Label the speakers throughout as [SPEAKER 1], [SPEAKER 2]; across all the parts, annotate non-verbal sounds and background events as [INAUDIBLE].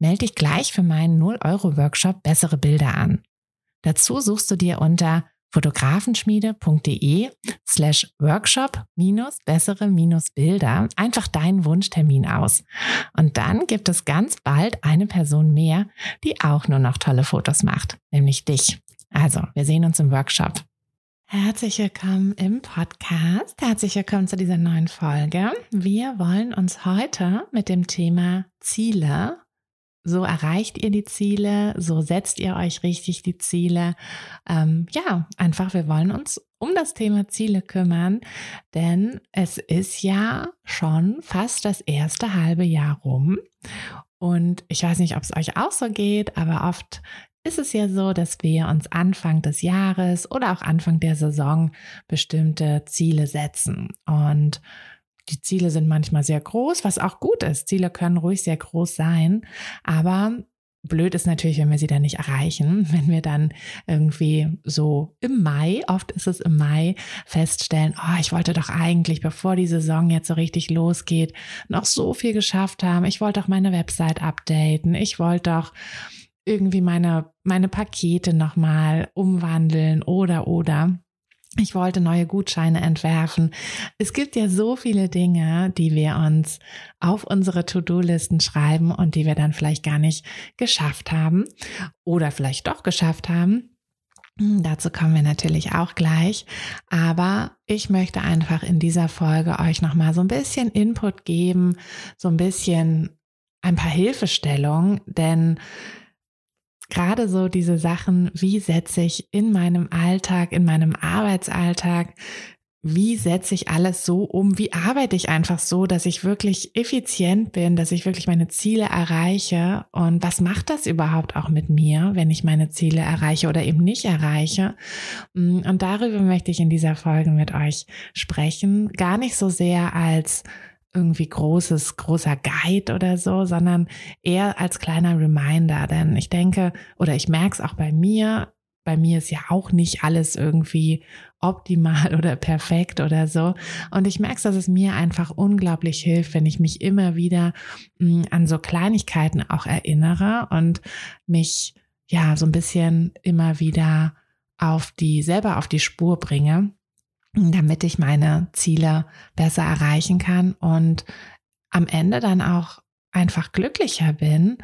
[SPEAKER 1] Melde dich gleich für meinen 0-Euro-Workshop Bessere Bilder an. Dazu suchst du dir unter fotografenschmiede.de slash workshop minus bessere minus Bilder einfach deinen Wunschtermin aus. Und dann gibt es ganz bald eine Person mehr, die auch nur noch tolle Fotos macht, nämlich dich. Also, wir sehen uns im Workshop. Herzlich willkommen im Podcast. Herzlich willkommen zu dieser neuen Folge. Wir wollen uns heute mit dem Thema Ziele so erreicht ihr die Ziele, so setzt ihr euch richtig die Ziele. Ähm, ja, einfach, wir wollen uns um das Thema Ziele kümmern, denn es ist ja schon fast das erste halbe Jahr rum. Und ich weiß nicht, ob es euch auch so geht, aber oft ist es ja so, dass wir uns Anfang des Jahres oder auch Anfang der Saison bestimmte Ziele setzen. Und die Ziele sind manchmal sehr groß, was auch gut ist. Ziele können ruhig sehr groß sein, aber Blöd ist natürlich, wenn wir sie dann nicht erreichen, [LAUGHS] wenn wir dann irgendwie so im Mai, oft ist es im Mai, feststellen, oh, ich wollte doch eigentlich, bevor die Saison jetzt so richtig losgeht, noch so viel geschafft haben. Ich wollte doch meine Website updaten. Ich wollte doch irgendwie meine, meine Pakete nochmal umwandeln oder, oder. Ich wollte neue Gutscheine entwerfen. Es gibt ja so viele Dinge, die wir uns auf unsere To-Do-Listen schreiben und die wir dann vielleicht gar nicht geschafft haben oder vielleicht doch geschafft haben. Hm, dazu kommen wir natürlich auch gleich. Aber ich möchte einfach in dieser Folge euch nochmal so ein bisschen Input geben, so ein bisschen ein paar Hilfestellungen, denn gerade so diese Sachen, wie setze ich in meinem Alltag, in meinem Arbeitsalltag, wie setze ich alles so um? Wie arbeite ich einfach so, dass ich wirklich effizient bin, dass ich wirklich meine Ziele erreiche? Und was macht das überhaupt auch mit mir, wenn ich meine Ziele erreiche oder eben nicht erreiche? Und darüber möchte ich in dieser Folge mit euch sprechen. Gar nicht so sehr als irgendwie großes, großer Guide oder so, sondern eher als kleiner Reminder. Denn ich denke, oder ich merke es auch bei mir, bei mir ist ja auch nicht alles irgendwie optimal [LAUGHS] oder perfekt oder so. Und ich merke, dass es mir einfach unglaublich hilft, wenn ich mich immer wieder mh, hm, an so Kleinigkeiten auch erinnere und mich ja so ein bisschen immer wieder auf die, selber auf die Spur bringe damit ich meine Ziele besser erreichen kann und am Ende dann auch einfach glücklicher bin,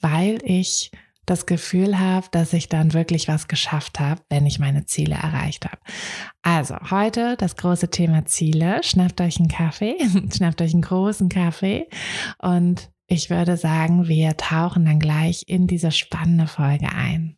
[SPEAKER 1] weil ich das Gefühl habe, dass ich dann wirklich was geschafft habe, wenn ich meine Ziele erreicht habe. Also heute das große Thema Ziele. Schnappt euch einen Kaffee, [LAUGHS] schnappt euch einen großen Kaffee und ich würde sagen, wir tauchen dann gleich in diese spannende Folge ein.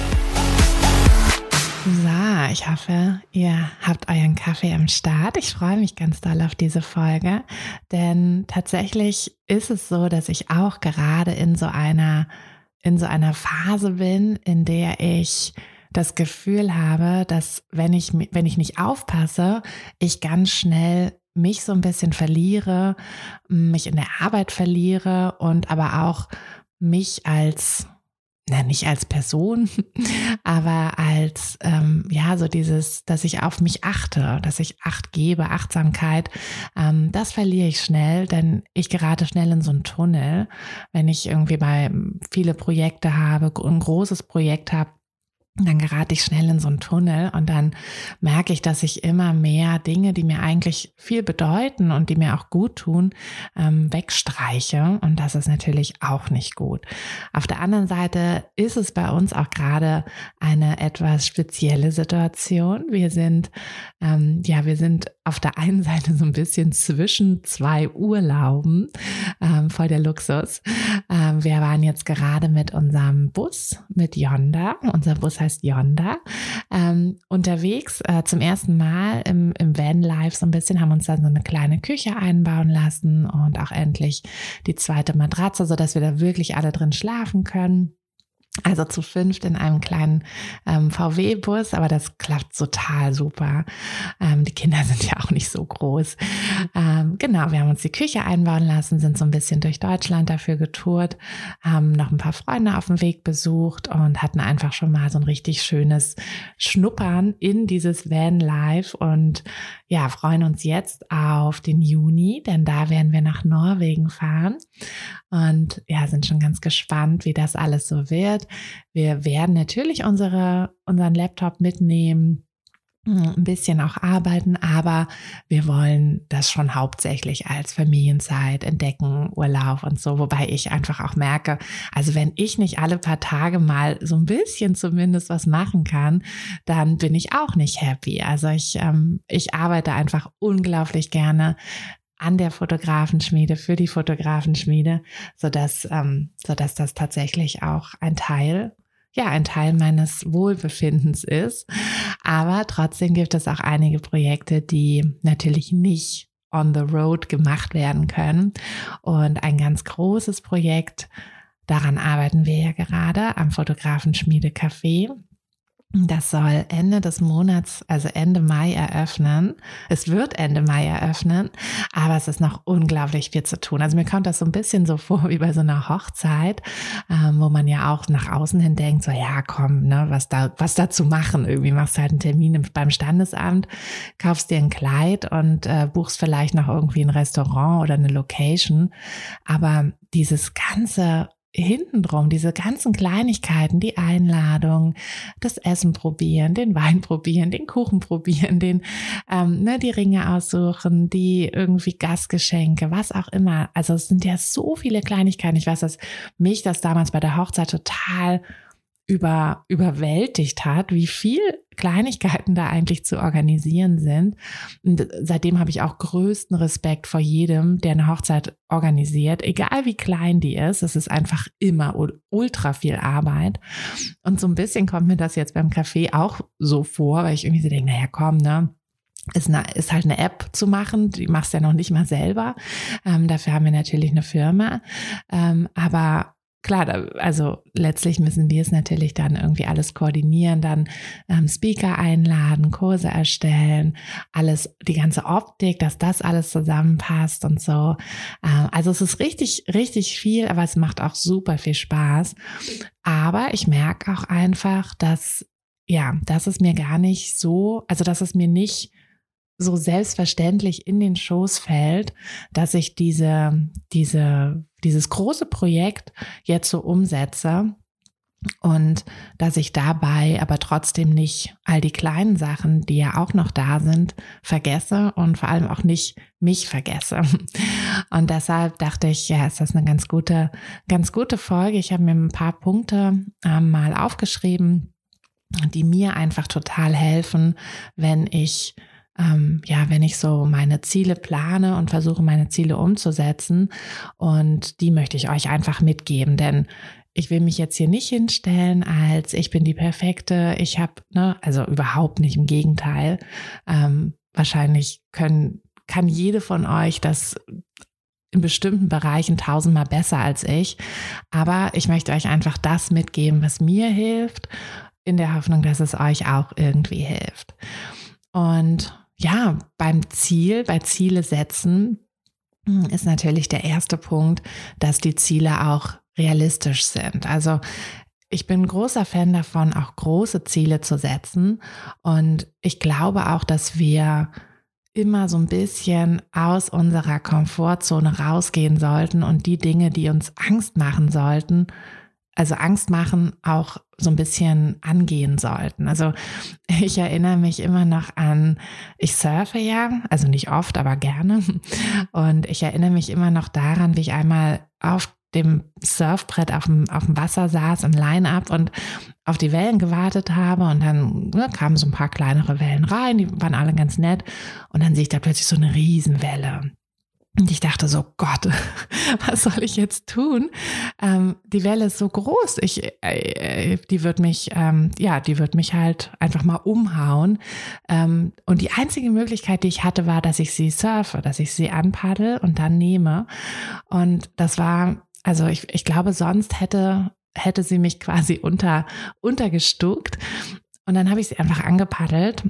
[SPEAKER 1] Ich hoffe, ihr habt euren Kaffee am Start. Ich freue mich ganz doll auf diese Folge, denn tatsächlich ist es so, dass ich auch gerade in so einer in so einer Phase bin, in der ich das Gefühl habe, dass wenn ich wenn ich nicht aufpasse, ich ganz schnell mich so ein bisschen verliere, mich in der Arbeit verliere und aber auch mich als na, nicht als Person, [LAUGHS] aber als, ähm, ja, so dieses, dass ich auf mich achte, dass ich Acht gebe, Achtsamkeit, ähm, das verliere ich schnell, denn ich gerate schnell in so einen Tunnel, wenn ich irgendwie bei viele Projekte habe, ein großes Projekt habe, dann gerate ich schnell in so einen Tunnel und dann merke ich, dass ich immer mehr Dinge, die mir eigentlich viel bedeuten und die mir auch gut tun, ähm, wegstreiche. Und das ist natürlich auch nicht gut. Auf der anderen Seite ist es bei uns auch gerade eine etwas spezielle Situation. Wir sind, ähm, ja, wir sind auf der einen [LAUGHS] Seite so ein bisschen zwischen zwei Urlauben, ähm, voll der Luxus. Ähm, wir waren jetzt gerade mit unserem Bus, mit Yonda. Unser Bus heißt Yonda. Ähm, unterwegs äh, zum ersten Mal im, im Van-Life so ein bisschen, haben uns dann so eine kleine Küche einbauen lassen und auch endlich die zweite Matratze, sodass wir da wirklich alle drin schlafen können. Also zu fünft in einem kleinen ähm, VW-Bus, aber das klappt total super. Ähm, die Kinder [LAUGHS] sind ja auch nicht so groß. Ähm, genau, wir haben uns die Küche einbauen lassen, sind so ein bisschen durch Deutschland dafür getourt, haben noch ein paar Freunde auf dem Weg besucht und hatten einfach schon mal so ein richtig schönes Schnuppern in dieses Van Life und ja, freuen uns jetzt auf den Juni, denn da werden wir nach Norwegen fahren und ja, sind schon ganz gespannt, wie das alles so wird. Wir werden natürlich unsere, unseren Laptop mitnehmen, hm, ein bisschen auch arbeiten, aber wir wollen das schon hauptsächlich als Familienzeit entdecken, Urlaub und so, wobei ich einfach auch merke, also wenn ich nicht alle paar Tage mal so ein bisschen zumindest was machen kann, dann bin ich auch nicht happy. Also ich, ähm, ich arbeite einfach unglaublich gerne an der Fotografenschmiede, für die Fotografenschmiede, sodass, ähm, sodass das tatsächlich auch ein Teil, ja, ein Teil meines Wohlbefindens ist. Aber trotzdem gibt es auch einige Projekte, die natürlich nicht on the road gemacht werden können. Und ein ganz großes Projekt, daran arbeiten wir ja gerade am Fotografenschmiede Café. Das soll Ende des Monats, also Ende Mai eröffnen. Es wird Ende Mai eröffnen, aber es ist noch unglaublich viel zu tun. Also mir kommt das so ein bisschen so vor wie bei so einer Hochzeit, ähm, wo man ja auch nach außen hin denkt, so ja, komm, ne, was da, was da zu machen. Irgendwie machst du halt einen Termin beim Standesamt, kaufst dir ein Kleid und äh, buchst vielleicht noch irgendwie ein Restaurant oder eine Location. Aber dieses ganze hinten drum, diese ganzen Kleinigkeiten, die Einladung, das Essen probieren, den Wein [LAUGHS] probieren, den Kuchen probieren, den, ähm, ne, die Ringe aussuchen, die irgendwie Gastgeschenke, was auch immer. Also es sind ja so viele Kleinigkeiten. Ich weiß, dass mich das damals bei der Hochzeit total über, überwältigt hat, wie viel Kleinigkeiten da eigentlich zu organisieren sind. Und seitdem habe ich auch größten Respekt vor jedem, der eine Hochzeit organisiert, egal wie klein die ist. Es ist einfach immer ultra viel Arbeit. Und so ein bisschen kommt mir das jetzt beim Café auch so vor, weil ich irgendwie so denke, naja, komm, ne? ist, eine, ist halt eine App zu machen. Die machst du ja noch nicht mal selber. Ähm, dafür haben wir natürlich eine Firma. Ähm, aber klar, da, also letztlich müssen wir es natürlich dann irgendwie alles koordinieren, dann ähm, Speaker einladen, Kurse erstellen, alles, die ganze Optik, dass das alles zusammenpasst und so. Ähm, also es ist richtig, richtig viel, aber es macht auch super viel Spaß. Aber ich merke auch einfach, dass, ja, dass es mir gar nicht so, also dass es mir nicht so selbstverständlich in den Schoß fällt, dass ich diese, diese, dieses große Projekt jetzt so umsetze und dass ich dabei aber trotzdem nicht all die kleinen Sachen, die ja auch noch da sind, vergesse und vor allem auch nicht mich vergesse. Und deshalb dachte ich, ja, ist das eine ganz gute, ganz gute Folge. Ich habe mir ein paar Punkte äh, mal aufgeschrieben, die mir einfach total helfen, wenn ich ähm, ja, wenn ich so meine Ziele plane und versuche, meine Ziele umzusetzen. Und die möchte ich euch einfach mitgeben, denn ich will mich jetzt hier nicht hinstellen als ich bin die perfekte, ich habe, ne, also überhaupt nicht, im Gegenteil. Ähm, wahrscheinlich können, kann jede von euch das in bestimmten Bereichen tausendmal besser als ich. Aber ich möchte euch einfach das mitgeben, was mir hilft, in der Hoffnung, dass es euch auch irgendwie hilft. Und ja, beim Ziel, bei Ziele setzen, hm, ist natürlich der erste Punkt, dass die Ziele auch realistisch sind. Also ich bin großer Fan davon, auch große Ziele zu setzen. Und ich glaube auch, dass wir immer so ein bisschen aus unserer Komfortzone rausgehen sollten und die Dinge, die uns Angst machen sollten, also Angst machen, auch so ein bisschen angehen sollten. Also ich erinnere mich immer noch an, ich surfe ja, also nicht oft, aber gerne. Und ich erinnere mich immer noch daran, wie ich einmal auf dem Surfbrett auf dem, auf dem Wasser saß im Line-Up und auf die Wellen gewartet habe und dann ne, kamen so ein paar kleinere Wellen rein, die waren alle ganz nett und dann sehe ich da plötzlich so eine Riesenwelle. Und ich dachte so, Gott, [LAUGHS] was soll ich jetzt tun? Ähm, die Welle ist so groß, ich, äh, die wird mich, ähm, ja, die wird mich halt einfach mal umhauen. Ähm, und die einzige Möglichkeit, die ich hatte, war, dass ich sie surfe, dass ich sie anpaddel und dann nehme. Und das war also ich, ich glaube, sonst hätte, hätte sie mich quasi [LAUGHS] unter, untergestuckt. Und dann habe ich sie einfach angepaddelt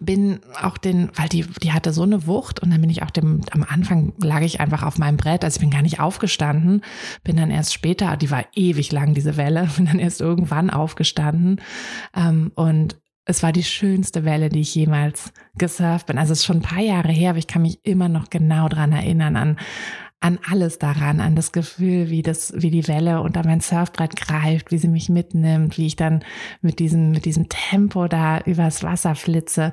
[SPEAKER 1] bin auch den, weil die, die hatte so eine Wucht und dann bin ich auch dem, am Anfang lag ich einfach auf meinem Brett, also ich bin gar nicht aufgestanden, bin dann erst später, die war ewig lang, diese Welle, [LAUGHS] bin dann erst irgendwann aufgestanden ähm, und es war die schönste Welle, die ich jemals gesurft bin. Also es ist schon ein paar Jahre her, aber ich kann mich immer noch genau dran erinnern an, an alles daran, an das Gefühl, wie das, wie die Welle unter mein Surfbrett greift, wie sie mich mitnimmt, wie ich dann mit diesem, mit diesem Tempo da übers Wasser flitze.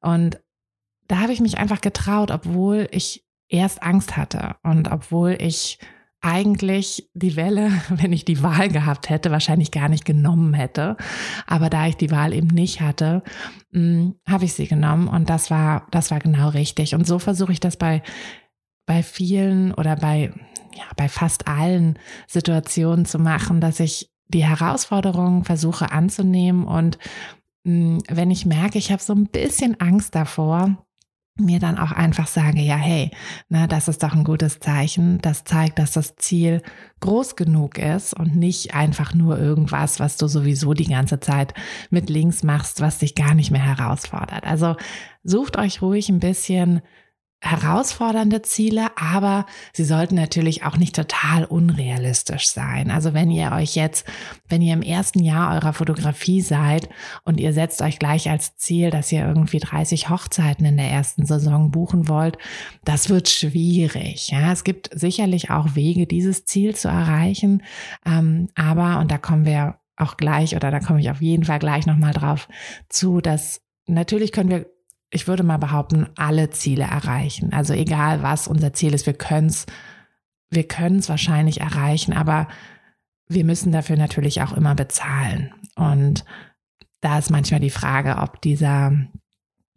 [SPEAKER 1] Und da habe ich mich einfach getraut, obwohl ich erst Angst hatte und obwohl ich eigentlich die Welle, [LAUGHS] wenn ich die Wahl gehabt hätte, wahrscheinlich gar nicht genommen hätte. Aber da ich die Wahl eben nicht hatte, hm, habe ich sie genommen und das war, das war genau richtig. Und so versuche ich das bei bei vielen oder bei, ja, bei fast allen Situationen zu machen, dass ich die Herausforderungen versuche anzunehmen und mh, hm, wenn ich merke, ich habe so ein bisschen Angst davor, mir dann auch einfach sage, ja, hey, na, das ist doch ein gutes Zeichen. Das zeigt, dass das Ziel groß genug ist und nicht einfach nur irgendwas, was du sowieso die ganze Zeit mit links machst, was dich gar nicht mehr herausfordert. Also sucht euch ruhig ein bisschen herausfordernde Ziele, aber sie sollten natürlich auch nicht total unrealistisch sein. Also wenn ihr euch jetzt, wenn ihr im ersten Jahr eurer Fotografie seid und ihr setzt euch gleich als Ziel, dass ihr irgendwie 30 Hochzeiten in der ersten Saison buchen wollt, das wird schwierig. Ja, es gibt sicherlich auch Wege, dieses Ziel zu erreichen, ähm, aber und da kommen wir auch gleich oder da komme ich auf jeden Fall gleich nochmal drauf zu, dass natürlich können wir ich würde mal behaupten, alle Ziele erreichen. Also egal was unser Ziel ist, wir können es wir können wahrscheinlich erreichen, aber wir müssen dafür natürlich auch immer bezahlen. Und da ist manchmal die Frage, ob dieser,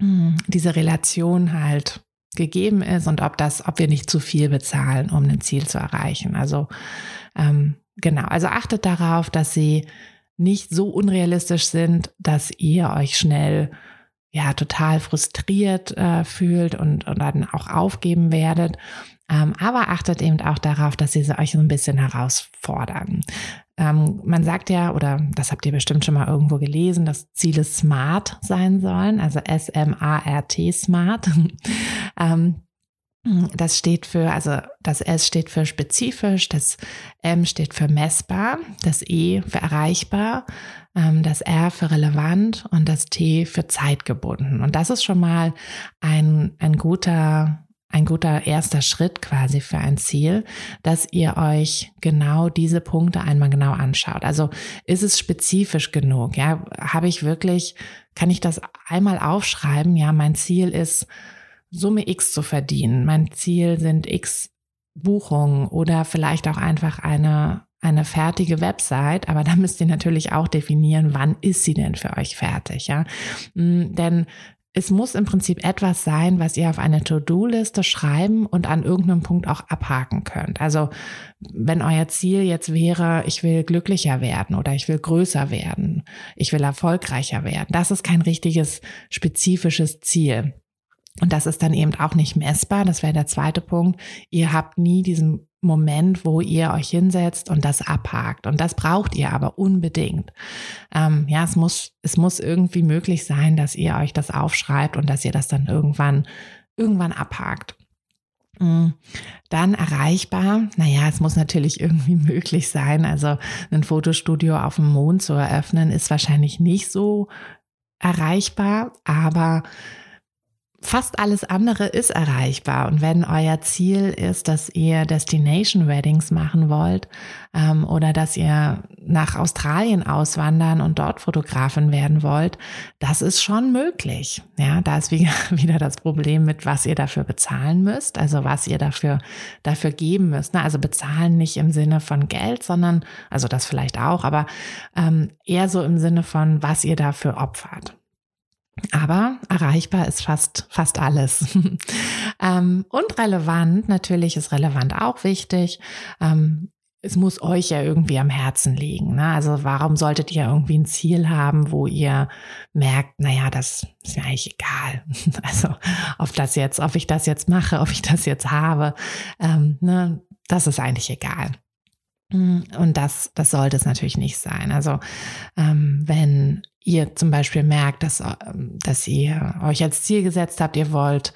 [SPEAKER 1] hm, diese Relation halt gegeben ist und ob das, ob wir nicht zu viel bezahlen, um ein Ziel zu erreichen. Also ähm, genau, also achtet darauf, dass sie nicht so unrealistisch sind, dass ihr euch schnell ja total frustriert äh, fühlt und, und dann auch aufgeben werdet. Ähm, aber achtet eben auch darauf, dass sie euch so ein bisschen herausfordern. Ähm, man sagt ja, oder das habt ihr bestimmt schon mal irgendwo gelesen, dass Ziele smart sein sollen, also S-M-A-R-T, smart. [LAUGHS] ähm, das steht für, also das S steht für spezifisch, das M steht für messbar, das E für erreichbar, ähm, das R für relevant und das T für zeitgebunden. Und das ist schon mal ein, ein guter ein guter erster Schritt quasi für ein Ziel, dass ihr euch genau diese Punkte einmal genau anschaut. Also ist es spezifisch genug? Ja, habe ich wirklich, kann ich das einmal aufschreiben? Ja, mein Ziel ist, Summe X zu verdienen. Mein Ziel sind X Buchungen oder vielleicht auch einfach eine eine fertige Website, aber da müsst ihr natürlich auch definieren, wann ist sie denn für euch fertig, ja? Mm, denn es muss im Prinzip etwas sein, was ihr auf eine To-Do-Liste schreiben und an irgendeinem Punkt auch abhaken könnt. Also wenn euer Ziel jetzt wäre, ich will glücklicher werden oder ich will größer werden, ich will erfolgreicher werden, das ist kein richtiges spezifisches Ziel. Und das ist dann eben auch nicht messbar. Das wäre der zweite Punkt. Ihr habt nie diesen Moment, wo ihr euch hinsetzt und das abhakt. Und das braucht ihr aber unbedingt. Ähm, ja, es muss, es muss irgendwie möglich sein, dass ihr euch das aufschreibt und dass ihr das dann irgendwann, irgendwann abhakt. Mm, dann erreichbar. Naja, es muss natürlich irgendwie [LAUGHS] möglich sein. Also ein Fotostudio auf dem Mond zu eröffnen, ist wahrscheinlich nicht so erreichbar, aber fast alles andere ist erreichbar. Und wenn euer Ziel ist, dass ihr Destination Weddings machen wollt ähm, oder dass ihr nach Australien auswandern und dort Fotografin werden wollt, das ist schon möglich. Ja, da ist [LAUGHS] wieder, das Problem mit, was ihr dafür bezahlen müsst, also was ihr dafür, dafür geben müsst. Ne? Also bezahlen nicht im Sinne von Geld, sondern, also das vielleicht auch, aber ähm, eher so im Sinne von, was ihr dafür opfert. Aber erreichbar ist fast, fast alles. [LAUGHS] ähm, und relevant, natürlich ist relevant auch wichtig. Ähm, es muss euch ja irgendwie am Herzen liegen. Ne? Also warum solltet ihr irgendwie ein Ziel haben, wo ihr merkt, naja, das ist mir eigentlich egal. [LAUGHS] Also ob das jetzt, ob ich das jetzt mache, ob ich das jetzt habe, ähm, ne, das ist eigentlich egal. Und das, das sollte es natürlich nicht sein. Also ähm, wenn ihr zum Beispiel merkt, dass, ähm, dass ihr euch als Ziel gesetzt habt, ihr wollt,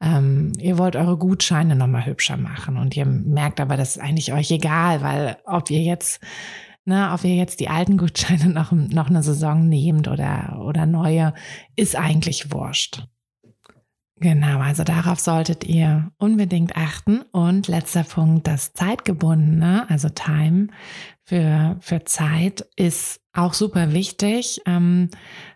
[SPEAKER 1] ähm, ihr wollt eure Gutscheine nochmal hübscher machen und ihr merkt aber, das ist eigentlich euch egal, weil ob ihr jetzt, ne, ob ihr jetzt die alten Gutscheine [LAUGHS] noch, noch eine Saison nehmt oder, oder neue, ist eigentlich wurscht. Genau, also darauf solltet ihr unbedingt achten. Und letzter Punkt, das Zeitgebundene, also Time für, für Zeit ist auch super wichtig. Ähm,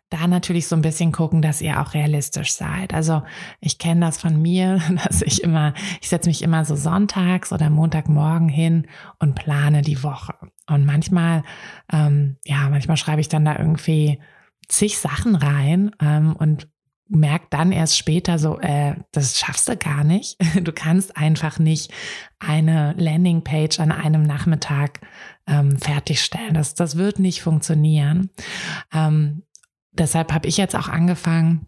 [SPEAKER 1] da natürlich so ein bisschen gucken, dass ihr auch realistisch seid. Also ich kenne das von mir, [LAUGHS] dass ich immer, ich setze mich immer so sonntags oder Montagmorgen hin und plane die Woche. Und manchmal, ähm, ja, manchmal schreibe ich dann da irgendwie zig Sachen rein ähm, und merkt dann erst später so, äh, das schaffst du gar nicht. [LAUGHS] Du kannst einfach nicht eine Landingpage an einem Nachmittag ähm, fertigstellen. Das, das wird nicht funktionieren. Ähm, deshalb habe ich jetzt auch angefangen,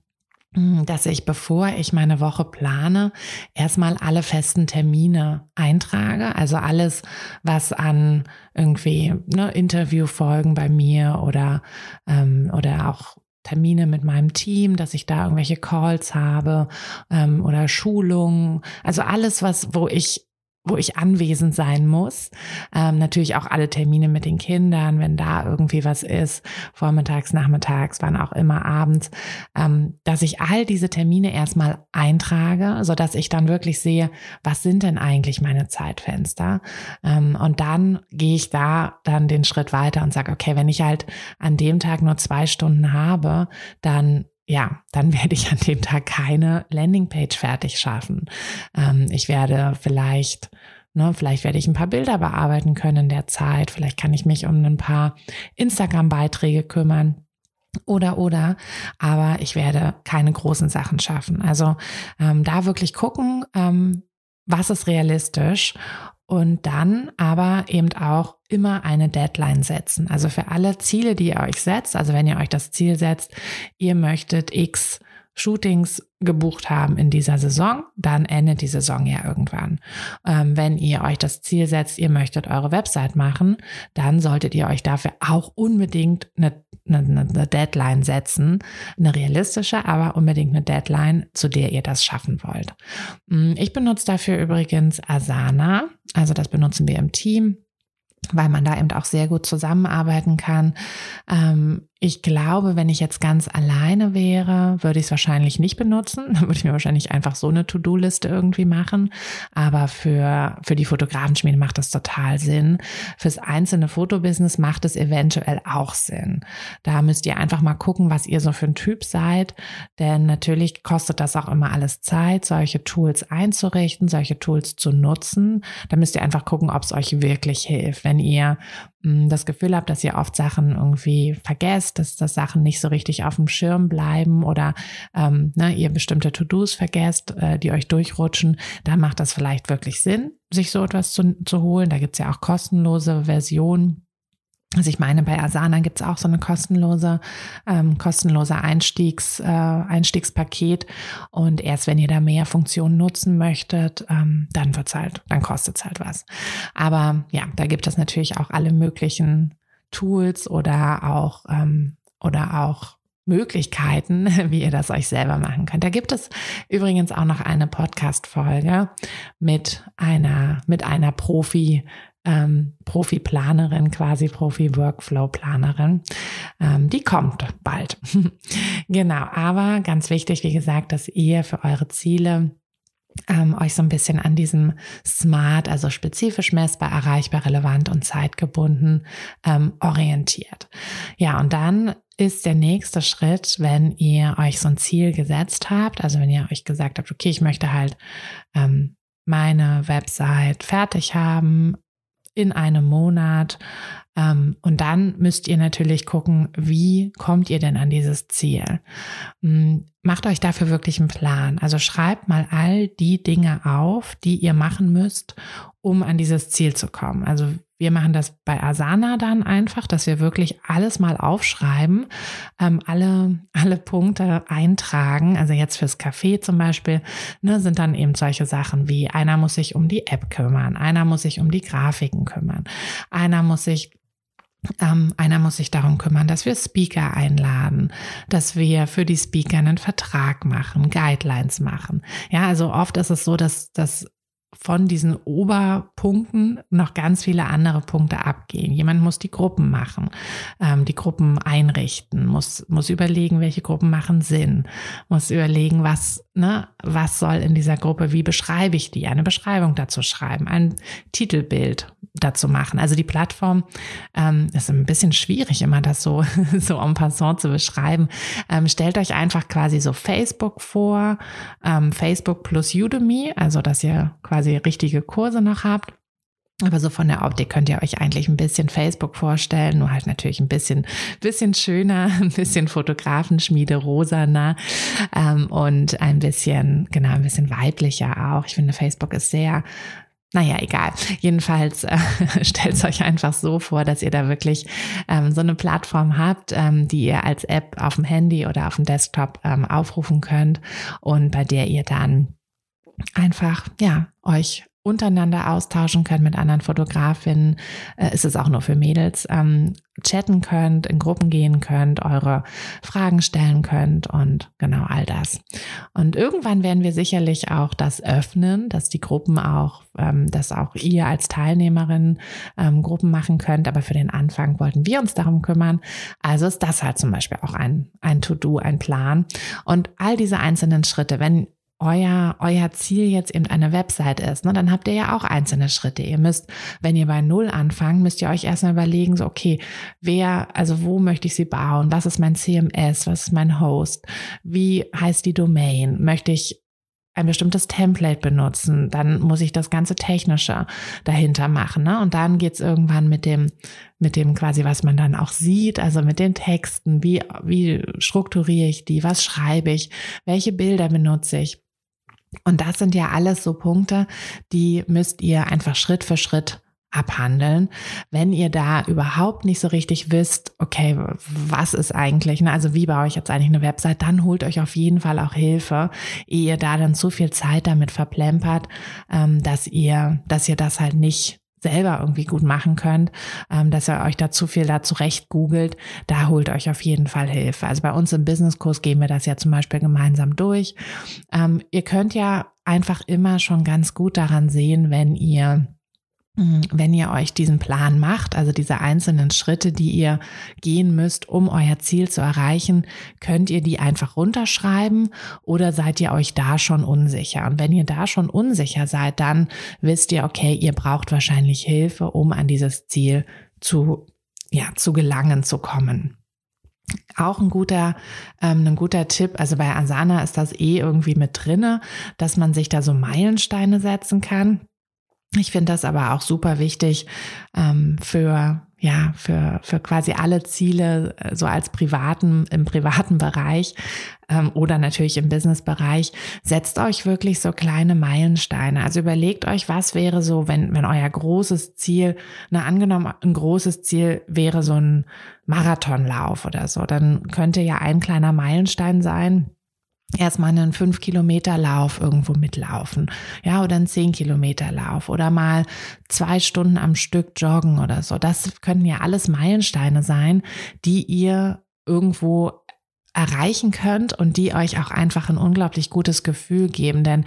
[SPEAKER 1] hm, dass ich, bevor ich meine Woche plane, erstmal alle festen Termine eintrage. Also alles, was an irgendwie ne, Interviewfolgen bei mir oder, ähm, oder auch Termine mit meinem Team, dass ich da irgendwelche Calls habe ähm, oder Schulungen. Also alles, was, wo ich wo ich anwesend sein muss. Ähm, natürlich auch alle Termine mit den Kindern, wenn da irgendwie was ist, vormittags, nachmittags, wann auch immer abends, ähm, dass ich all diese Termine erstmal eintrage, so dass ich dann wirklich sehe, was sind denn eigentlich meine Zeitfenster? Ähm, und dann gehe ich da dann den Schritt weiter und sage, okay, wenn ich halt an dem Tag nur zwei Stunden habe, dann ja, dann werde ich an dem Tag keine Landingpage fertig schaffen. Ähm, ich werde vielleicht, ne, vielleicht werde ich ein paar Bilder bearbeiten können in der Zeit. Vielleicht kann ich mich um ein paar Instagram-Beiträge kümmern. Oder, oder, aber ich werde keine großen Sachen schaffen. Also ähm, da wirklich gucken, ähm, was ist realistisch und dann aber eben auch immer eine Deadline setzen. Also für alle Ziele, die ihr euch setzt, also wenn ihr euch das Ziel setzt, ihr möchtet X Shootings gebucht haben in dieser Saison, dann endet die Saison ja irgendwann. Ähm, wenn ihr euch das Ziel setzt, ihr möchtet eure Website machen, dann solltet ihr euch dafür auch unbedingt eine, eine, eine Deadline setzen, eine realistische, aber unbedingt eine Deadline, zu der ihr das schaffen wollt. Mm, ich benutze dafür übrigens Asana, also das benutzen wir im Team weil man da eben auch sehr gut zusammenarbeiten kann. Ähm, ich glaube, wenn ich jetzt ganz alleine wäre, würde ich es wahrscheinlich nicht benutzen. [LAUGHS] Dann würde ich mir wahrscheinlich einfach so eine To-Do-Liste irgendwie machen. Aber für, für die Fotografenschmiede macht das total Sinn. Fürs einzelne Fotobusiness macht es eventuell auch Sinn. Da müsst ihr einfach mal gucken, was ihr so für ein Typ seid. Denn natürlich kostet das auch immer alles Zeit, solche Tools einzurichten, solche Tools zu nutzen. Da müsst ihr einfach gucken, ob es euch wirklich hilft. Wenn ihr das Gefühl habt, dass ihr oft Sachen irgendwie vergesst, dass, dass Sachen nicht so richtig auf dem Schirm bleiben oder ähm, ne, ihr bestimmte To-Dos vergesst, äh, die euch durchrutschen, dann macht das vielleicht wirklich Sinn, sich so etwas zu, zu holen. Da gibt's ja auch kostenlose Versionen. Also ich meine, bei Asana gibt's auch so eine kostenlose, ähm, kostenlose Einstiegs, äh, Einstiegspaket. Und erst wenn ihr da mehr Funktionen nutzen möchtet, ähm, dann wird's halt, dann kostet's halt was. Aber ja, da gibt es natürlich auch alle möglichen Tools oder auch, ähm, oder auch Möglichkeiten, [LAUGHS] wie ihr das euch selber machen könnt. Da gibt es übrigens auch noch eine Podcast-Folge mit einer, mit einer Profi, ähm, Profi-Planerin, quasi Profi-Workflow-Planerin. Ähm, die kommt bald. [LAUGHS] genau, aber ganz wichtig, wie gesagt, dass ihr für eure Ziele ähm, euch so ein bisschen an diesem Smart, also spezifisch messbar, erreichbar, relevant und zeitgebunden ähm, orientiert. Ja, und dann ist der nächste Schritt, wenn ihr euch so ein Ziel gesetzt habt, also wenn ihr euch gesagt habt, okay, ich möchte halt ähm, meine Website fertig haben, in einem Monat. Ähm, und dann müsst ihr natürlich gucken, wie kommt ihr denn an dieses Ziel? Hm, macht euch dafür wirklich einen Plan. Also schreibt mal all die Dinge auf, die ihr machen müsst, um an dieses Ziel zu kommen. Also wir machen das bei Asana dann einfach, dass wir wirklich alles mal aufschreiben, ähm, alle, alle Punkte eintragen. Also jetzt fürs Café zum Beispiel ne, sind dann eben solche Sachen wie einer muss sich um die App kümmern, einer muss sich um die Grafiken kümmern, einer muss sich ähm, einer muss sich darum kümmern, dass wir Speaker einladen, dass wir für die Speaker einen Vertrag machen, Guidelines machen. Ja, also oft ist es so, dass, dass von diesen Oberpunkten noch ganz viele andere Punkte abgehen. Jemand muss die Gruppen machen, ähm, die Gruppen einrichten, muss, muss überlegen, welche Gruppen machen Sinn, muss überlegen, was, ne, was soll in dieser Gruppe, wie beschreibe ich die, eine Beschreibung dazu schreiben, ein Titelbild dazu machen. Also die Plattform ähm, ist ein bisschen schwierig, immer das so, [LAUGHS] so en passant zu beschreiben. Ähm, stellt euch einfach quasi so Facebook vor, ähm, Facebook plus Udemy, also dass ihr quasi richtige Kurse noch habt. Aber so von der Optik könnt ihr euch eigentlich ein bisschen Facebook vorstellen, nur halt natürlich ein bisschen, bisschen schöner, [LAUGHS] ein bisschen Fotografenschmiede rosaner ähm, und ein bisschen, genau, ein bisschen weiblicher auch. Ich finde, Facebook ist sehr naja, egal. Jedenfalls äh, [LAUGHS] stellt es euch einfach so vor, dass ihr da wirklich ähm, so eine Plattform habt, ähm, die ihr als App auf dem Handy oder auf dem Desktop ähm, aufrufen könnt und bei der ihr dann einfach, ja, euch untereinander austauschen könnt mit anderen Fotografinnen. Äh, ist es auch nur für Mädels. Ähm, chatten könnt, in Gruppen gehen könnt, eure Fragen stellen könnt und genau all das. Und irgendwann werden wir sicherlich auch das öffnen, dass die Gruppen auch, ähm, dass auch ihr als Teilnehmerin ähm, Gruppen machen könnt. Aber für den Anfang wollten wir uns darum kümmern. Also ist das halt zum Beispiel auch ein, ein To-Do, ein Plan. Und all diese einzelnen Schritte, wenn euer, euer Ziel jetzt eben eine Website ist, ne, dann habt ihr ja auch einzelne Schritte. Ihr müsst, wenn ihr bei Null anfangt, müsst ihr euch erstmal überlegen, so, okay, wer, also wo möchte ich sie bauen? Was ist mein CMS? Was ist mein Host? Wie heißt die Domain? Möchte ich ein bestimmtes Template benutzen, dann muss ich das ganze Technische dahinter machen. Ne? Und dann geht's irgendwann mit dem, mit dem quasi, was man dann auch sieht, also mit den Texten, wie, wie strukturiere ich die, was schreibe ich, welche Bilder benutze ich. Und das sind ja alles so Punkte, die müsst ihr einfach Schritt für Schritt abhandeln. Wenn ihr da überhaupt nicht so richtig wisst, okay, was ist eigentlich, ne, also wie baue ich jetzt eigentlich eine Website, dann holt euch auf jeden Fall auch Hilfe, ehe ihr da dann zu viel Zeit damit verplempert, ähm, dass ihr, dass ihr das halt nicht selber irgendwie gut machen könnt, ähm, dass ihr euch da zu viel da zurecht googelt, da holt euch auf jeden Fall Hilfe. Also bei uns im Businesskurs gehen wir das ja zum Beispiel gemeinsam durch. Ähm, ihr könnt ja einfach immer schon ganz gut daran sehen, wenn ihr. Wenn ihr euch diesen Plan macht, also diese einzelnen Schritte, die ihr gehen müsst, um euer Ziel zu erreichen, könnt ihr die einfach runterschreiben oder seid ihr euch da schon unsicher? Und wenn ihr da schon unsicher seid, dann wisst ihr, okay, ihr braucht wahrscheinlich Hilfe, um an dieses Ziel zu, ja, zu gelangen, zu kommen. Auch ein guter, ähm, ein guter Tipp, also bei Asana ist das eh irgendwie mit drinne, dass man sich da so Meilensteine setzen kann. Ich finde das aber auch super wichtig ähm, für ja für für quasi alle Ziele äh, so als privaten im privaten Bereich ähm, oder natürlich im Businessbereich setzt euch wirklich so kleine Meilensteine. Also überlegt euch, was wäre so, wenn wenn euer großes Ziel, na angenommen ein großes Ziel wäre so ein Marathonlauf oder so, dann könnte ja ein kleiner Meilenstein sein erstmal einen 5 Kilometer Lauf irgendwo mitlaufen, ja, oder einen 10 Kilometer Lauf oder mal zwei Stunden am Stück joggen oder so. Das können ja alles Meilensteine sein, die ihr irgendwo erreichen könnt und die euch auch einfach ein unglaublich gutes Gefühl geben. Denn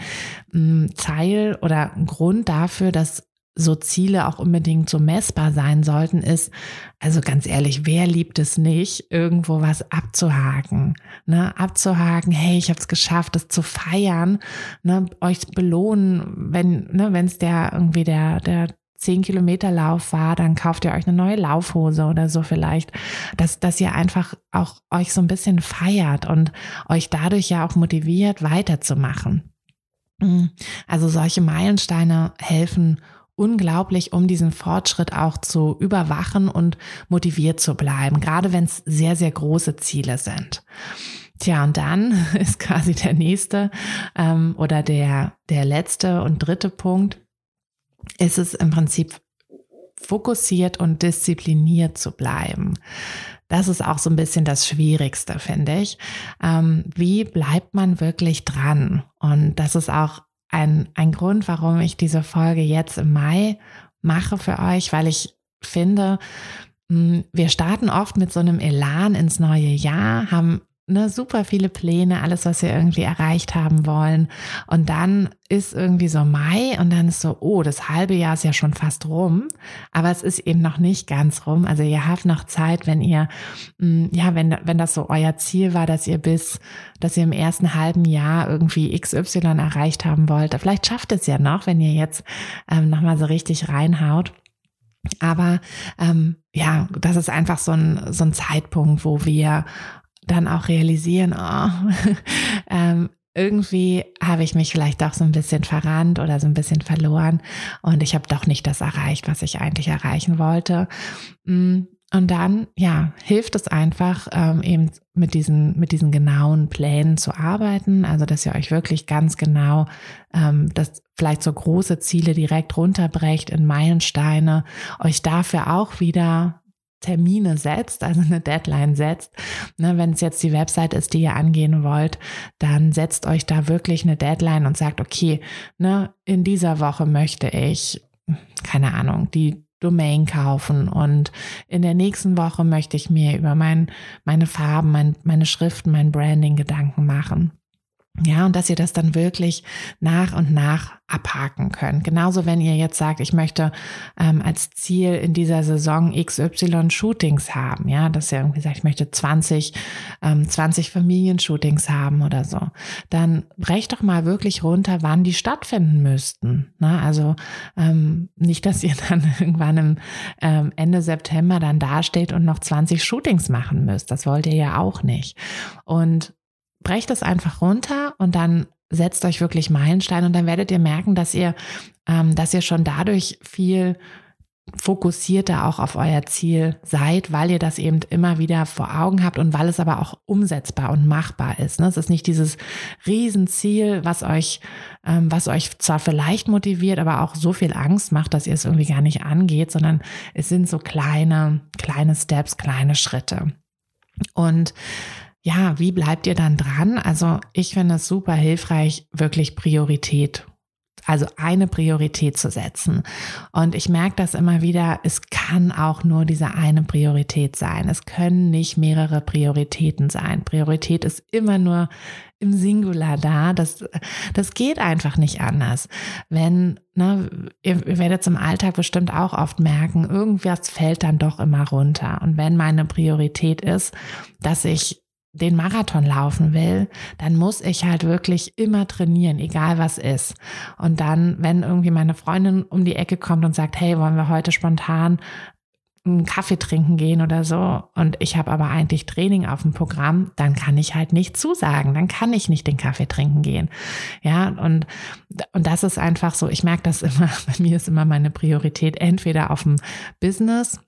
[SPEAKER 1] ein Teil oder Grund dafür, dass so Ziele auch unbedingt so messbar sein sollten, ist, also ganz ehrlich, wer liebt es nicht, irgendwo was abzuhaken, ne, abzuhaken, hey, ich habe es geschafft, das zu feiern, ne, euch belohnen, wenn, ne, wenn es der irgendwie der der 10 Kilometer Lauf war, dann kauft ihr euch eine neue Laufhose oder so vielleicht, dass, dass ihr einfach auch euch so ein bisschen feiert und euch dadurch ja auch motiviert, weiterzumachen. Also solche Meilensteine helfen unglaublich, um diesen Fortschritt auch zu überwachen und motiviert zu bleiben, gerade wenn es sehr, sehr große Ziele sind. Tja, und dann [LAUGHS] ist quasi der nächste ähm, oder der, der letzte und dritte Punkt, ist es im Prinzip fokussiert und diszipliniert zu bleiben. Das ist auch so ein bisschen das Schwierigste, finde ich. Ähm, wie bleibt man wirklich dran? Und das ist auch ein, ein Grund, warum ich diese Folge jetzt im Mai mache für euch, weil ich finde, hm, wir starten oft mit so einem Elan ins neue Jahr, haben ne, super viele Pläne, alles, was wir irgendwie erreicht haben wollen. Und dann ist irgendwie so Mai und dann ist so, oh, das halbe Jahr ist ja schon fast rum, aber es ist eben noch nicht ganz rum. Also ihr habt noch Zeit, wenn ihr, hm, ja, wenn, wenn das so euer Ziel war, dass ihr bis, dass ihr im ersten halben Jahr irgendwie XY erreicht haben wollt. Vielleicht schafft es ja noch, wenn ihr jetzt ähm, nochmal so richtig reinhaut. Aber ähm, ja, das ist einfach so ein, so ein Zeitpunkt, wo wir dann auch realisieren, oh, [LAUGHS] ähm, irgendwie habe ich mich vielleicht doch so ein bisschen verrannt oder so ein bisschen verloren und ich habe doch nicht das erreicht, was ich eigentlich erreichen wollte. Mm, und dann, ja, hilft es einfach, ähm, eben mit diesen, mit diesen genauen Plänen zu arbeiten. Also, dass ihr euch wirklich ganz genau, ähm, das vielleicht so große Ziele direkt runterbrecht in Meilensteine, euch dafür auch wieder Termine setzt, also eine Deadline setzt. Ne, wenn es jetzt die Website ist, die ihr angehen wollt, dann setzt euch da wirklich eine Deadline und sagt, okay, ne, in dieser Woche möchte ich, keine Ahnung, die Domain kaufen und in der nächsten Woche möchte ich mir über mein, meine Farben, mein, meine Schriften, mein Branding Gedanken machen. Ja, und dass ihr das dann wirklich nach und nach abhaken könnt. Genauso, wenn ihr jetzt sagt, ich möchte ähm, als Ziel in dieser Saison XY Shootings haben, ja, dass ihr irgendwie sagt, ich möchte 20, ähm, 20 Familienshootings haben oder so, dann brecht doch mal wirklich runter, wann die stattfinden müssten. Ne? Also ähm, nicht, dass ihr [LAUGHS] dann irgendwann im ähm, Ende September dann dasteht und noch 20 Shootings machen müsst. Das wollt ihr ja auch nicht. Und brecht es einfach runter und dann setzt euch wirklich Meilenstein und dann werdet ihr merken, dass ihr, ähm, dass ihr schon dadurch viel fokussierter auch auf euer Ziel seid, weil ihr das eben immer wieder vor Augen habt und weil es aber auch umsetzbar und machbar ist. Ne? Es ist nicht dieses Riesenziel, was euch, ähm, was euch zwar vielleicht motiviert, aber auch so viel Angst macht, dass ihr es irgendwie gar nicht angeht, sondern es sind so kleine, kleine Steps, kleine Schritte. Und ja, wie bleibt ihr dann dran? Also ich finde es super hilfreich, wirklich Priorität also eine Priorität zu setzen. Und ich merke das immer wieder, es kann auch nur diese eine Priorität sein. Es können nicht mehrere Prioritäten sein. Priorität ist immer nur im Singular da. Das, das geht einfach nicht anders. Wenn, ne, ihr, ihr werdet zum Alltag bestimmt auch oft merken, irgendwas fällt dann doch immer runter. Und wenn meine Priorität ist, dass ich den Marathon laufen will, dann muss ich halt wirklich immer trainieren, egal was ist. Und dann, wenn irgendwie meine Freundin um die Ecke kommt und sagt, hey, wollen wir heute spontan einen Kaffee trinken gehen oder so und ich habe aber eigentlich Training auf dem Programm, dann kann ich halt nicht zusagen, dann kann ich nicht den Kaffee trinken gehen. Ja, und, und das ist einfach so, ich merke das [LAUGHS] immer, bei mir ist immer meine Priorität entweder auf dem Business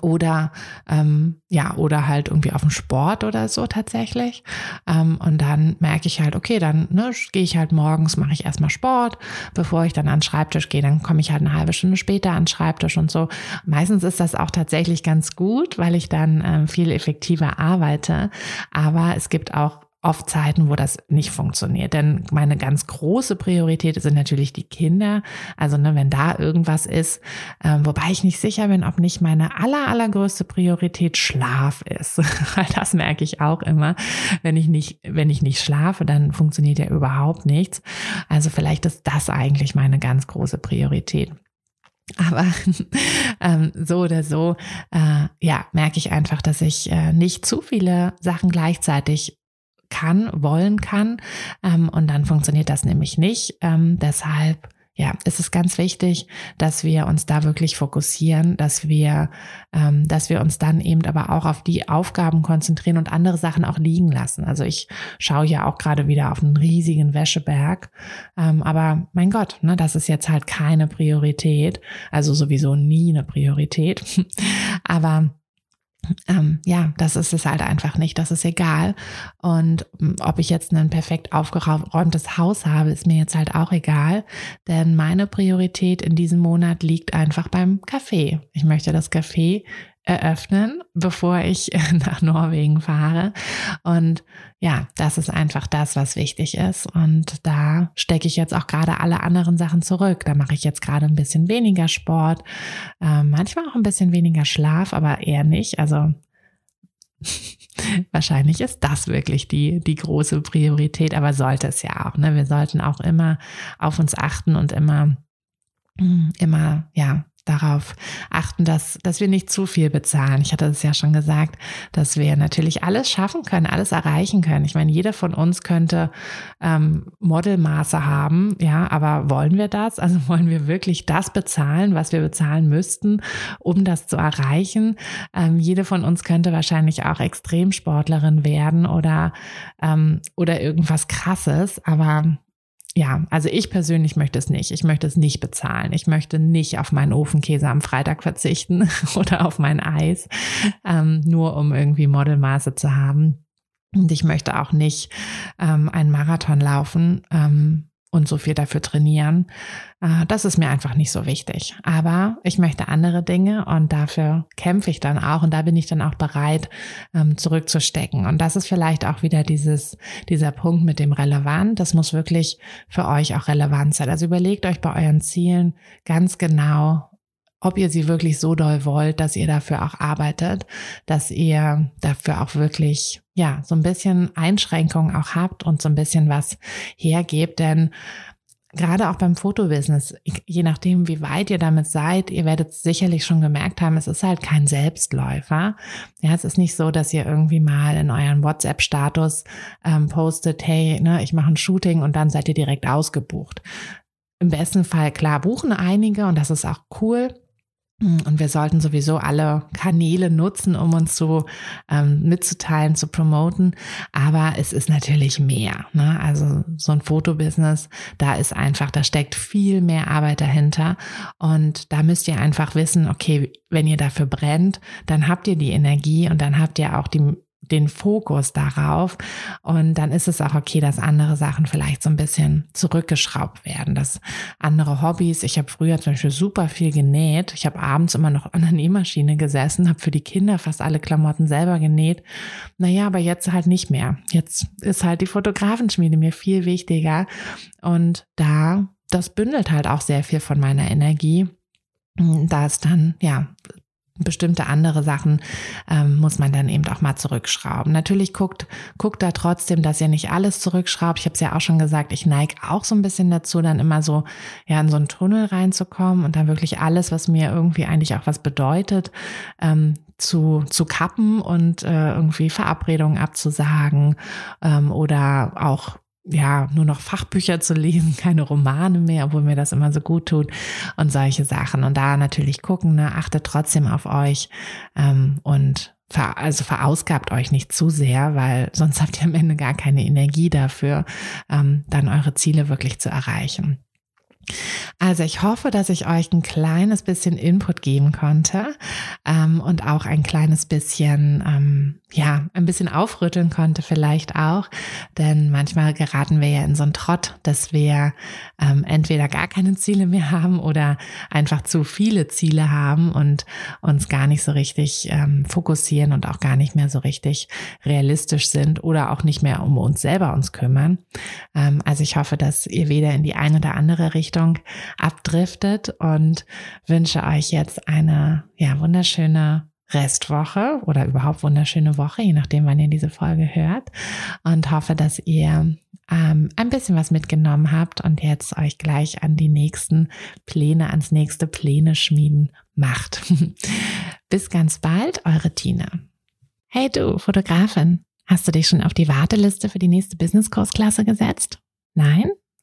[SPEAKER 1] oder ähm, ja oder halt irgendwie auf dem Sport oder so tatsächlich. Ähm, und dann merke ich halt okay dann ne, gehe ich halt morgens mache ich erstmal Sport. Bevor ich dann an den Schreibtisch gehe dann komme ich halt eine halbe Stunde später an den Schreibtisch und so. Meistens ist das auch tatsächlich ganz gut weil ich dann ähm, viel effektiver arbeite. Aber es gibt auch oft Zeiten, wo das nicht funktioniert. Denn meine ganz große Priorität sind natürlich die Kinder. Also ne, wenn da irgendwas ist, äh, wobei ich nicht sicher bin, ob nicht meine aller, allergrößte Priorität Schlaf ist. [LAUGHS] Weil das merke ich auch immer. Wenn ich nicht, wenn ich nicht schlafe, dann funktioniert ja überhaupt nichts. Also vielleicht ist das eigentlich meine ganz große Priorität. Aber [LAUGHS] ähm, so oder so, äh, ja, merke ich einfach, dass ich äh, nicht zu viele Sachen gleichzeitig kann, wollen kann. Ähm, und dann funktioniert das nämlich nicht. Ähm, deshalb ja, es ist ganz wichtig, dass wir uns da wirklich fokussieren, dass wir, ähm, dass wir uns dann eben aber auch auf die Aufgaben konzentrieren und andere Sachen auch liegen lassen. Also ich schaue ja auch gerade wieder auf einen riesigen Wäscheberg, ähm, aber mein Gott, ne, das ist jetzt halt keine Priorität, also sowieso nie eine Priorität. [LAUGHS] aber ähm, ja, das ist es halt einfach nicht. Das ist egal. Und hm, ob ich jetzt ein perfekt aufgeräumtes Haus habe, ist mir jetzt halt auch egal. Denn meine Priorität in diesem Monat liegt einfach beim Kaffee. Ich möchte das Café eröffnen, bevor ich [LAUGHS] nach Norwegen fahre. Und ja, das ist einfach das, was wichtig ist. Und da stecke ich jetzt auch gerade alle anderen Sachen zurück. Da mache ich jetzt gerade ein bisschen weniger Sport, äh, manchmal auch ein bisschen weniger Schlaf, aber eher nicht. Also [LAUGHS] Wahrscheinlich ist das wirklich die, die große Priorität, aber sollte es ja auch. Ne? Wir sollten auch immer auf uns achten und immer, immer, ja, darauf achten, dass, dass wir nicht zu viel bezahlen. Ich hatte es ja schon gesagt, dass wir natürlich alles schaffen können, alles erreichen können. Ich meine, jeder von uns könnte ähm, Modelmaße haben, ja, aber wollen wir das? [LAUGHS] Also wollen wir wirklich das bezahlen, was wir bezahlen müssten, um das zu erreichen? Ähm, jede von uns könnte wahrscheinlich auch Extremsportlerin werden oder, ähm, oder irgendwas krasses, aber ja, also ich persönlich möchte es nicht. Ich möchte es nicht bezahlen. Ich möchte nicht auf meinen Ofenkäse am Freitag verzichten [LAUGHS] oder auf mein Eis, ähm, nur um irgendwie Modelmaße zu haben. Und ich möchte auch nicht ähm, einen Marathon laufen, ähm, und so viel dafür trainieren. Äh, das ist mir einfach nicht so wichtig. Aber ich möchte andere Dinge und dafür kämpfe ich dann auch und da bin ich dann auch bereit, ähm, zurückzustecken. Und das ist vielleicht auch wieder dieses, dieser Punkt mit dem Relevant. Das muss wirklich für euch auch relevant sein. Also überlegt euch bei euren Zielen ganz genau, ob ihr sie wirklich so doll wollt, dass ihr dafür auch arbeitet, dass ihr dafür auch wirklich, ja, so ein bisschen Einschränkungen auch habt und so ein bisschen was hergebt, denn gerade auch beim Fotobusiness, je nachdem, wie weit ihr damit seid, ihr werdet sicherlich schon gemerkt haben, es ist halt kein Selbstläufer. Ja, es ist nicht so, dass ihr irgendwie mal in euren WhatsApp-Status ähm, postet, hey, ne, ich mache ein Shooting und dann seid ihr direkt ausgebucht. Im besten Fall, klar, buchen einige und das ist auch cool. Und wir sollten sowieso alle Kanäle nutzen, um uns zu ähm, mitzuteilen, zu promoten. Aber es ist natürlich mehr. Ne? Also so ein Fotobusiness, da ist einfach, da steckt viel mehr Arbeit dahinter. Und da müsst ihr einfach wissen, okay, wenn ihr dafür brennt, dann habt ihr die Energie und dann habt ihr auch die den Fokus darauf. Und dann ist es auch okay, dass andere Sachen vielleicht so ein bisschen zurückgeschraubt werden. Dass andere Hobbys, ich habe früher zum Beispiel super viel genäht. Ich habe abends immer noch an der Nähmaschine gesessen, habe für die Kinder fast alle Klamotten selber genäht. Naja, aber jetzt halt nicht mehr. Jetzt ist halt die Fotografenschmiede mir viel wichtiger. Und da, das bündelt halt auch sehr viel von meiner Energie da ist dann, ja, bestimmte andere Sachen ähm, muss man dann eben auch mal zurückschrauben. Natürlich guckt, guckt da trotzdem, dass ihr nicht alles zurückschraubt. Ich habe es ja auch schon gesagt, ich neige auch so ein bisschen dazu, dann immer so ja in so einen Tunnel reinzukommen und dann wirklich alles, was mir irgendwie eigentlich auch was bedeutet, ähm, zu, zu kappen und äh, irgendwie Verabredungen abzusagen ähm, oder auch ja, nur noch Fachbücher zu lesen, [LAUGHS] keine Romane mehr, obwohl mir das immer so gut tut und solche Sachen. Und da natürlich gucken, ne, achtet trotzdem auf euch ähm, und ver, also verausgabt euch nicht zu sehr, weil sonst [LAUGHS] habt ihr am Ende gar keine Energie dafür, ähm, dann eure Ziele wirklich zu erreichen. Also ich hoffe, dass ich euch ein kleines bisschen Input geben konnte ähm, und auch ein kleines bisschen, ähm, ja, ein bisschen aufrütteln konnte vielleicht auch. Denn manchmal geraten wir ja in so einen Trott, dass wir ähm, entweder gar keine Ziele mehr haben oder einfach zu viele Ziele haben und uns gar nicht so richtig ähm, fokussieren und auch gar nicht mehr so richtig realistisch sind oder auch nicht mehr um uns selber uns kümmern. Ähm, also ich hoffe, dass ihr weder in die eine oder andere Richtung abdriftet und wünsche euch jetzt eine ja wunderschöne Restwoche oder überhaupt wunderschöne Woche, je nachdem, wann ihr diese Folge hört. Und hoffe, dass ihr ähm, ein bisschen was mitgenommen habt und jetzt euch gleich an die nächsten Pläne, ans nächste Pläne schmieden macht. [LAUGHS] Bis ganz bald, eure Tina. Hey du, Fotografin, hast du dich schon auf die Warteliste für die nächste Business-Kursklasse gesetzt? Nein?